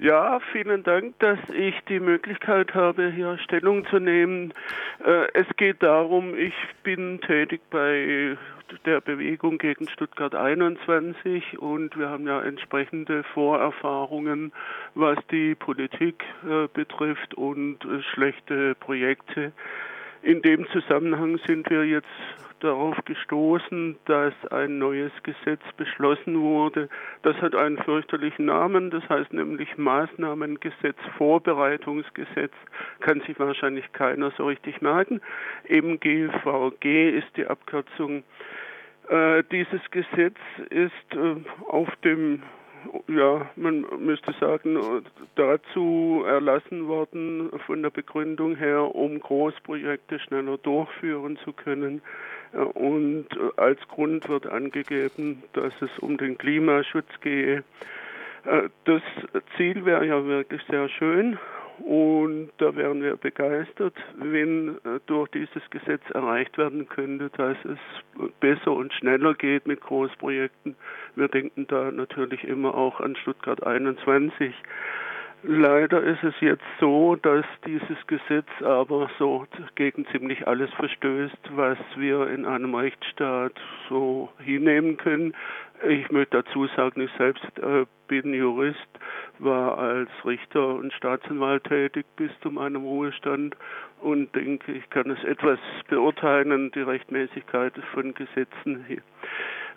Ja, vielen Dank, dass ich die Möglichkeit habe, hier Stellung zu nehmen. Äh, es geht darum, ich bin tätig bei der Bewegung gegen Stuttgart 21 und wir haben ja entsprechende Vorerfahrungen, was die Politik äh, betrifft und äh, schlechte Projekte. In dem Zusammenhang sind wir jetzt darauf gestoßen, dass ein neues Gesetz beschlossen wurde. Das hat einen fürchterlichen Namen, das heißt nämlich Maßnahmengesetz, Vorbereitungsgesetz, kann sich wahrscheinlich keiner so richtig merken. Eben GVG ist die Abkürzung. Äh, dieses Gesetz ist äh, auf dem ja, man müsste sagen, dazu erlassen worden von der Begründung her, um Großprojekte schneller durchführen zu können. Und als Grund wird angegeben, dass es um den Klimaschutz gehe. Äh, das Ziel wäre ja wirklich sehr schön, und da wären wir begeistert, wenn äh, durch dieses Gesetz erreicht werden könnte, dass es besser und schneller geht mit Großprojekten. Wir denken da natürlich immer auch an Stuttgart 21. Leider ist es jetzt so, dass dieses Gesetz aber so gegen ziemlich alles verstößt, was wir in einem Rechtsstaat so hinnehmen können. Ich möchte dazu sagen, ich selbst äh, bin Jurist, war als Richter und Staatsanwalt tätig bis zu meinem Ruhestand und denke, ich kann es etwas beurteilen, die Rechtmäßigkeit von Gesetzen hier.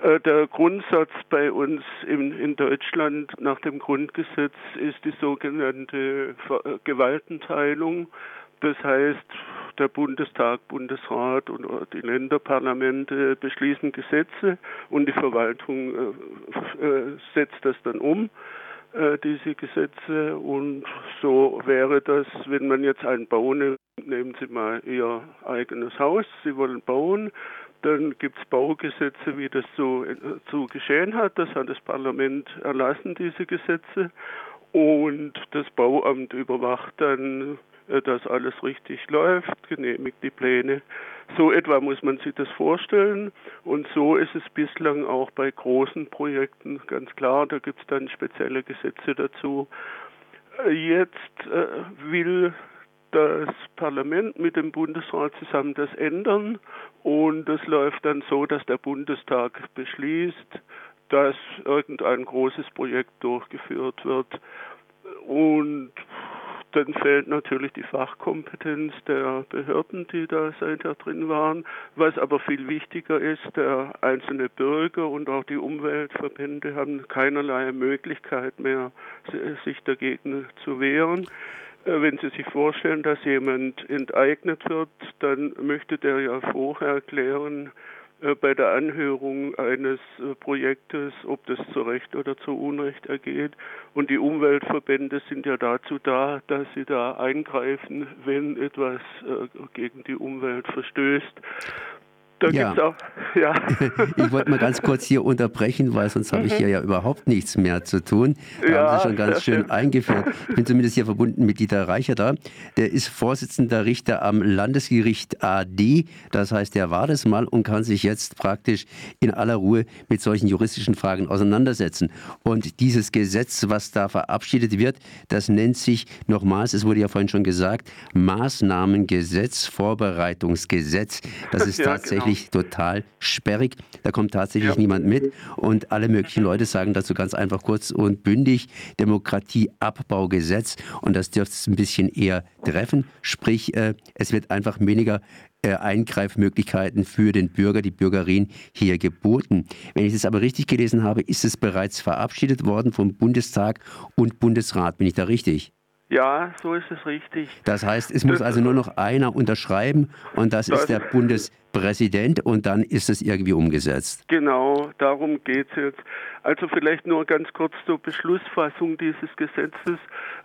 Äh, der Grundsatz bei uns in, in, Deutschland nach dem Grundgesetz ist die sogenannte äh, Gewaltenteilung. Das heißt, der Bundestag, Bundesrat und die Länderparlamente beschließen Gesetze und die Verwaltung äh, setzt das dann um, diese Gesetze. Und so wäre das, wenn man jetzt einen bauen, nehmen Sie mal Ihr eigenes Haus, Sie wollen bauen, dann gibt es Baugesetze, wie das so zu geschehen hat. Das hat das Parlament erlassen, diese Gesetze. Und das Bauamt überwacht dann, äh, dass alles richtig läuft, genehmigt die Pläne. So etwa muss man sich das vorstellen. Und so ist es bislang auch bei großen Projekten ganz klar. Da gibt es dann spezielle Gesetze dazu. Äh, jetzt äh, will das Parlament mit dem Bundesrat zusammen das ändern und es läuft dann so, dass der Bundestag beschließt, dass irgendein großes Projekt durchgeführt wird und dann fehlt natürlich die Fachkompetenz der Behörden, die da seither drin waren. Was aber viel wichtiger ist, der einzelne Bürger und auch die Umweltverbände haben keinerlei Möglichkeit mehr, sich dagegen zu wehren. Äh, wenn Sie sich vorstellen, dass jemand enteignet wird, dann möchte der ja vorher klären, äh, bei der Anhörung eines äh, Projektes, ob das zu Recht oder zu Unrecht ergeht. Und die Umweltverbände sind ja dazu da, dass sie da eingreifen, wenn etwas gegen die Umwelt verstößt. Da ja. gibt's auch, ja. ich wollte mal ganz kurz hier unterbrechen, weil sonst habe ich hier ja überhaupt nichts mehr zu tun. Da ja, haben Sie schon ganz schön eingeführt. Ich bin zumindest hier verbunden mit Dieter Reicher da. Der ist Vorsitzender Richter am Landesgericht AD. Das heißt, der war das mal und kann sich jetzt praktisch in aller Ruhe mit solchen juristischen Fragen auseinandersetzen. Und dieses Gesetz, was da verabschiedet wird, das nennt sich nochmals, es wurde ja vorhin schon gesagt, Maßnahmengesetz, Vorbereitungsgesetz. Das ist ja, genau. Wirklich total sperrig. Da kommt tatsächlich ja. niemand mit und alle möglichen Leute sagen dazu ganz einfach kurz und bündig Demokratieabbaugesetz und das dürfte es ein bisschen eher treffen. Sprich, äh, es wird einfach weniger äh, Eingreifmöglichkeiten für den Bürger, die Bürgerin hier geboten. Wenn ich das aber richtig gelesen habe, ist es bereits verabschiedet worden vom Bundestag und Bundesrat. Bin ich da richtig? Ja, so ist es richtig. Das heißt, es muss also nur noch einer unterschreiben und das, das ist der Bundespräsident und dann ist es irgendwie umgesetzt. Genau, darum geht es jetzt. Also vielleicht nur ganz kurz zur Beschlussfassung dieses Gesetzes.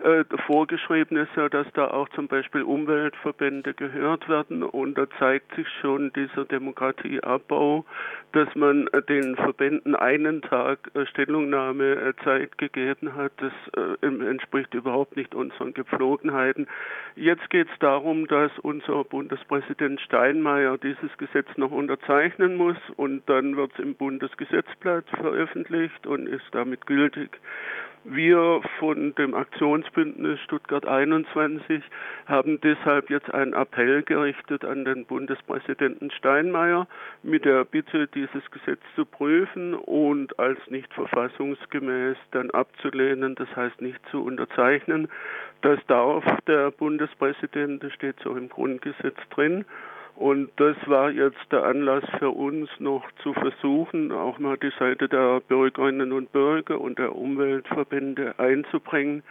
Äh, vorgeschrieben ist ja, dass da auch zum Beispiel Umweltverbände gehört werden und da zeigt sich schon dieser Demokratieabbau, dass man äh, den Verbänden einen Tag äh, Stellungnahme äh, Zeit gegeben hat. Das entspricht überhaupt nicht unseren Gepflogenheiten. Jetzt geht es darum, dass unser Bundespräsident Steinmeier dieses Gesetz noch unterzeichnen muss und dann wird es im Bundesgesetzblatt veröffentlicht und ist damit gültig. Wir von dem Aktionsbündnis Stuttgart 21 haben deshalb jetzt einen Appell gerichtet an den Bundespräsidenten Steinmeier mit der Bitte, dieses Gesetz zu prüfen und als nicht verfassungsgemäß dann abzulehnen, das heißt nicht zu unterzeichnen. Das darf der Bundespräsident, das steht so im Grundgesetz drin. Und das war jetzt der Anlass für uns noch zu versuchen, auch mal die Seite der Bürgerinnen und Bürger und der Umweltverbände einzubringen.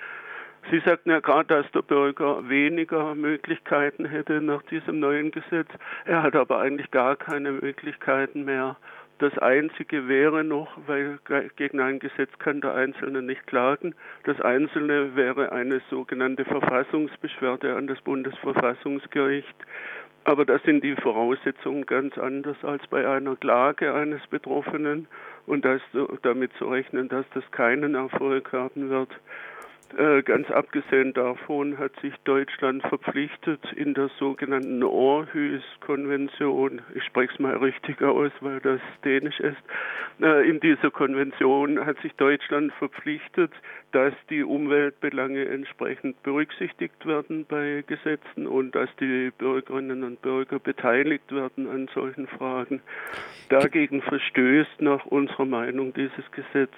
Sie sagten ja gerade, dass der Bürger weniger Möglichkeiten hätte nach diesem neuen Gesetz. Er hat aber eigentlich gar keine Möglichkeiten mehr. Das Einzige wäre noch, weil gegen ein Gesetz kann der Einzelne nicht klagen, das Einzelne wäre eine sogenannte Verfassungsbeschwerde an das Bundesverfassungsgericht. Aber da sind die Voraussetzungen ganz anders als bei einer Klage eines Betroffenen und das, damit zu rechnen, dass das keinen Erfolg haben wird. Äh, ganz abgesehen davon hat sich Deutschland verpflichtet in der sogenannten Aarhus-Konvention, ich spreche es mal richtig aus, weil das dänisch ist, äh, in dieser Konvention hat sich Deutschland verpflichtet, dass die Umweltbelange entsprechend berücksichtigt werden bei Gesetzen und dass die Bürgerinnen und Bürger beteiligt werden an solchen Fragen. Dagegen verstößt nach unserer Meinung dieses Gesetz.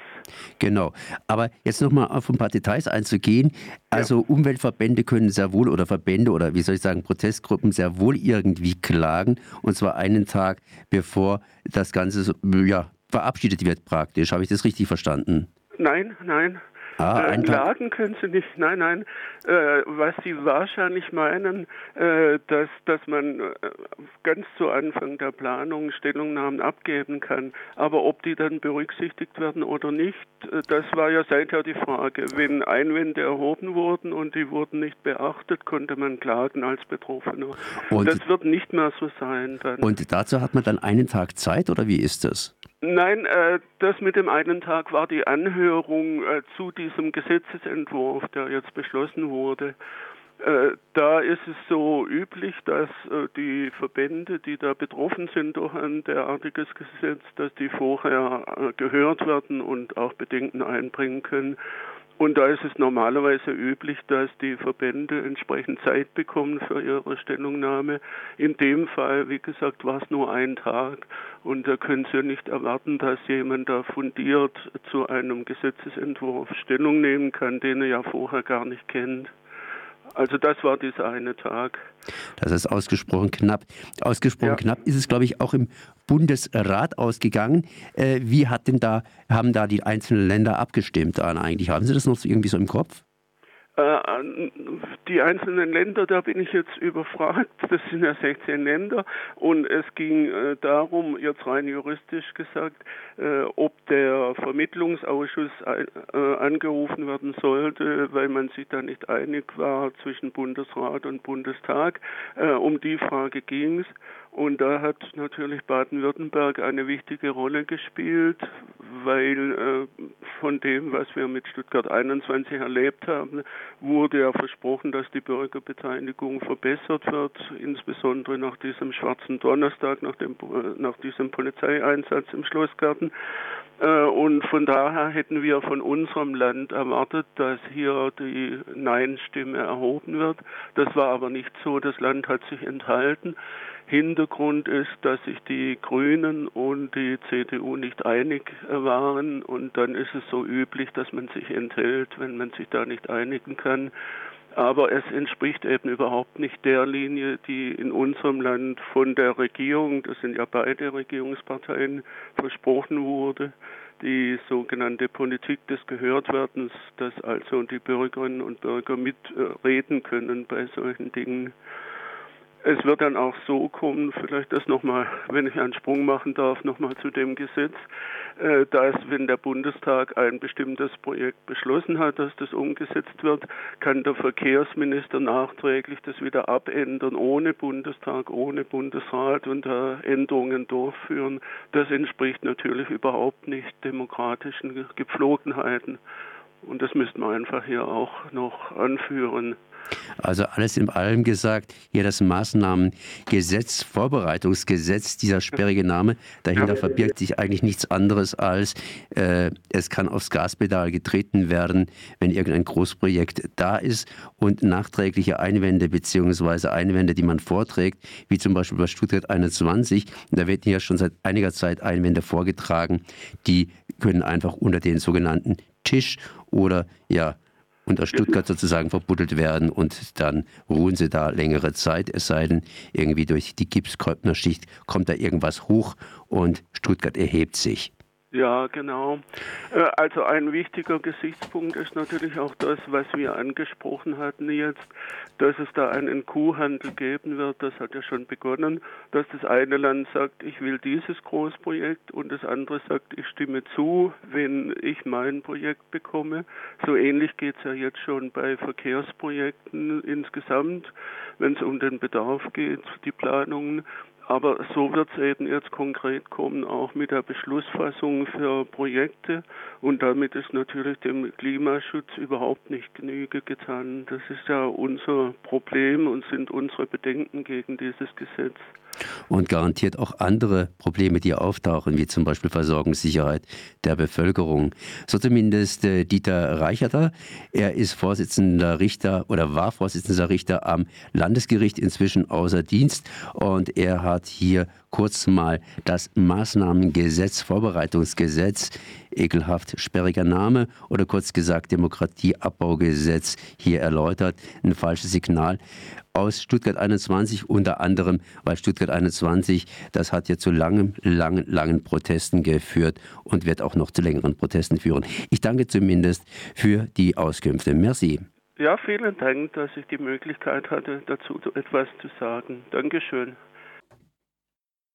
Genau. Aber jetzt nochmal auf ein paar Details einzugehen. Also ja. Umweltverbände können sehr wohl oder Verbände oder wie soll ich sagen, Protestgruppen sehr wohl irgendwie klagen und zwar einen Tag bevor das Ganze ja, verabschiedet wird praktisch. Habe ich das richtig verstanden? Nein, nein. Ah, äh, Laden können Sie nicht. Nein, nein. Äh, was Sie wahrscheinlich meinen, äh, dass, dass man äh, ganz zu Anfang der Planung Stellungnahmen abgeben kann. Aber ob die dann berücksichtigt werden oder nicht, äh, das war ja seither die Frage. Wenn Einwände erhoben wurden und die wurden nicht beachtet, konnte man klagen als Betroffener. Und das wird nicht mehr so sein. Dann. Und dazu hat man dann einen Tag Zeit oder wie ist das? Nein, äh, das mit dem einen Tag war die Anhörung äh, zu diesem Gesetzesentwurf, der jetzt beschlossen wurde. Äh, da ist es so üblich, dass äh, die Verbände, die da betroffen sind durch ein derartiges Gesetz, dass die vorher äh, gehört werden und auch Bedenken einbringen können. Und da ist es normalerweise üblich, dass die Verbände entsprechend Zeit bekommen für ihre Stellungnahme. In dem Fall, wie gesagt, war es nur ein Tag und da können Sie nicht erwarten, dass jemand da fundiert zu einem Gesetzesentwurf Stellung nehmen kann, den er ja vorher gar nicht kennt. Also das war dieser eine Tag. Das ist ausgesprochen knapp. Ausgesprochen ja. knapp ist es, glaube ich, auch im Bundesrat ausgegangen. Äh, wie hat denn da, haben da die einzelnen Länder abgestimmt dann eigentlich? Haben Sie das noch irgendwie so im Kopf? Äh, die einzelnen Länder, da bin ich jetzt überfragt. Das sind ja 16 Länder und es ging äh, darum, jetzt rein juristisch gesagt, äh, ob der Vermittlungsausschuss angerufen werden sollte, weil man sich da nicht einig war zwischen Bundesrat und Bundestag. Um die Frage ging es. Und da hat natürlich Baden-Württemberg eine wichtige Rolle gespielt, weil äh, von dem, was wir mit Stuttgart 21 erlebt haben, wurde ja versprochen, dass die Bürgerbeteiligung verbessert wird, insbesondere nach diesem schwarzen Donnerstag, nach, dem, äh, nach diesem Polizeieinsatz im Schlossgarten. Äh, und von daher hätten wir von unserem Land erwartet, dass hier die Nein-Stimme erhoben wird. Das war aber nicht so. Das Land hat sich enthalten. Hintergrund ist, dass sich die Grünen und die CDU nicht einig waren und dann ist es so üblich, dass man sich enthält, wenn man sich da nicht einigen kann. Aber es entspricht eben überhaupt nicht der Linie, die in unserem Land von der Regierung, das sind ja beide Regierungsparteien, versprochen wurde die sogenannte Politik des Gehörtwerdens, dass also die Bürgerinnen und Bürger mitreden können bei solchen Dingen. Es wird dann auch so kommen, vielleicht das nochmal, wenn ich einen Sprung machen darf, nochmal zu dem Gesetz, äh, dass wenn der Bundestag ein bestimmtes Projekt beschlossen hat, dass das umgesetzt wird, kann der Verkehrsminister nachträglich das wieder abändern, ohne Bundestag, ohne Bundesrat und Änderungen durchführen. Das entspricht natürlich überhaupt nicht demokratischen Gepflogenheiten. Und das müssten wir einfach hier auch noch anführen. Also alles in allem gesagt, hier das Maßnahmengesetz, Vorbereitungsgesetz, dieser sperrige Name, dahinter verbirgt sich eigentlich nichts anderes als, äh, es kann aufs Gaspedal getreten werden, wenn irgendein Großprojekt da ist und nachträgliche Einwände bzw. Einwände, die man vorträgt, wie zum Beispiel bei Stuttgart 21, da werden ja schon seit einiger Zeit Einwände vorgetragen, die können einfach unter den sogenannten Tisch oder ja unter Stuttgart sozusagen verbuddelt werden und dann ruhen sie da längere Zeit, es sei denn, irgendwie durch die Gipskräupnerschicht kommt da irgendwas hoch und Stuttgart erhebt sich. Ja, genau. Äh, also ein wichtiger Gesichtspunkt ist natürlich auch das, was wir angesprochen hatten jetzt, dass es da einen Kuhhandel geben wird. Das hat ja schon begonnen, dass das eine Land sagt, ich will dieses Großprojekt und das andere sagt, ich stimme zu, wenn ich mein Projekt bekomme. So ähnlich geht es ja jetzt schon bei Verkehrsprojekten insgesamt, wenn es um den Bedarf geht, die Planungen. Aber so wird es eben jetzt konkret kommen, auch mit der Beschlussfassung für Projekte. Und damit ist natürlich dem Klimaschutz überhaupt nicht Genüge getan. Das ist ja unser Problem und sind unsere Bedenken gegen dieses Gesetz und garantiert auch andere Probleme, die auftauchen, wie zum Beispiel Versorgungssicherheit der Bevölkerung. So zumindest äh, Dieter Reicherter. Er ist Vorsitzender Richter oder war Vorsitzender Richter am Landesgericht, inzwischen außer Dienst. Und er hat hier kurz mal das Maßnahmengesetz, Vorbereitungsgesetz, ekelhaft sperriger Name oder kurz gesagt Demokratieabbaugesetz hier erläutert. Ein falsches Signal aus Stuttgart 21, unter anderem, weil Stuttgart 21, das hat ja zu langen, langen, langen Protesten geführt und wird auch noch zu längeren Protesten führen. Ich danke zumindest für die Auskünfte. Merci. Ja, vielen Dank, dass ich die Möglichkeit hatte, dazu etwas zu sagen. Dankeschön.